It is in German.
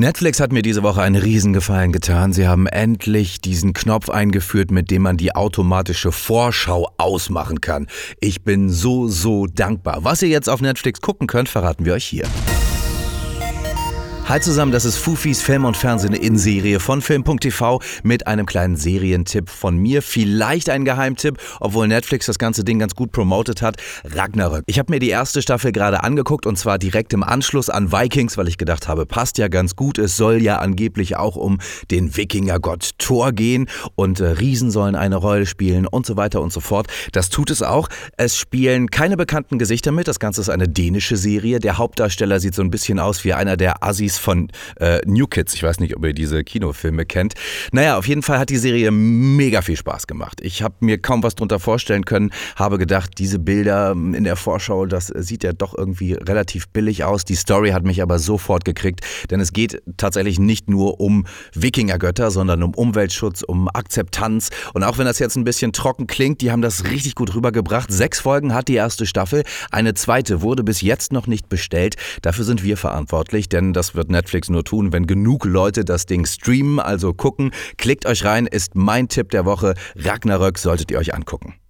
Netflix hat mir diese Woche einen Riesengefallen getan. Sie haben endlich diesen Knopf eingeführt, mit dem man die automatische Vorschau ausmachen kann. Ich bin so, so dankbar. Was ihr jetzt auf Netflix gucken könnt, verraten wir euch hier. Hi zusammen, das ist Fufis Film und Fernsehen in Serie von Film.tv mit einem kleinen Serientipp von mir. Vielleicht ein Geheimtipp, obwohl Netflix das ganze Ding ganz gut promotet hat. Ragnarök. Ich habe mir die erste Staffel gerade angeguckt und zwar direkt im Anschluss an Vikings, weil ich gedacht habe, passt ja ganz gut. Es soll ja angeblich auch um den Wikingergott Thor gehen und äh, Riesen sollen eine Rolle spielen und so weiter und so fort. Das tut es auch. Es spielen keine bekannten Gesichter mit. Das Ganze ist eine dänische Serie. Der Hauptdarsteller sieht so ein bisschen aus wie einer der Assis von äh, New Kids. Ich weiß nicht, ob ihr diese Kinofilme kennt. Naja, auf jeden Fall hat die Serie mega viel Spaß gemacht. Ich habe mir kaum was drunter vorstellen können, habe gedacht, diese Bilder in der Vorschau, das sieht ja doch irgendwie relativ billig aus. Die Story hat mich aber sofort gekriegt, denn es geht tatsächlich nicht nur um Wikingergötter, sondern um Umweltschutz, um Akzeptanz. Und auch wenn das jetzt ein bisschen trocken klingt, die haben das richtig gut rübergebracht. Sechs Folgen hat die erste Staffel. Eine zweite wurde bis jetzt noch nicht bestellt. Dafür sind wir verantwortlich, denn das wird Netflix nur tun, wenn genug Leute das Ding streamen, also gucken. Klickt euch rein, ist mein Tipp der Woche. Ragnarök solltet ihr euch angucken.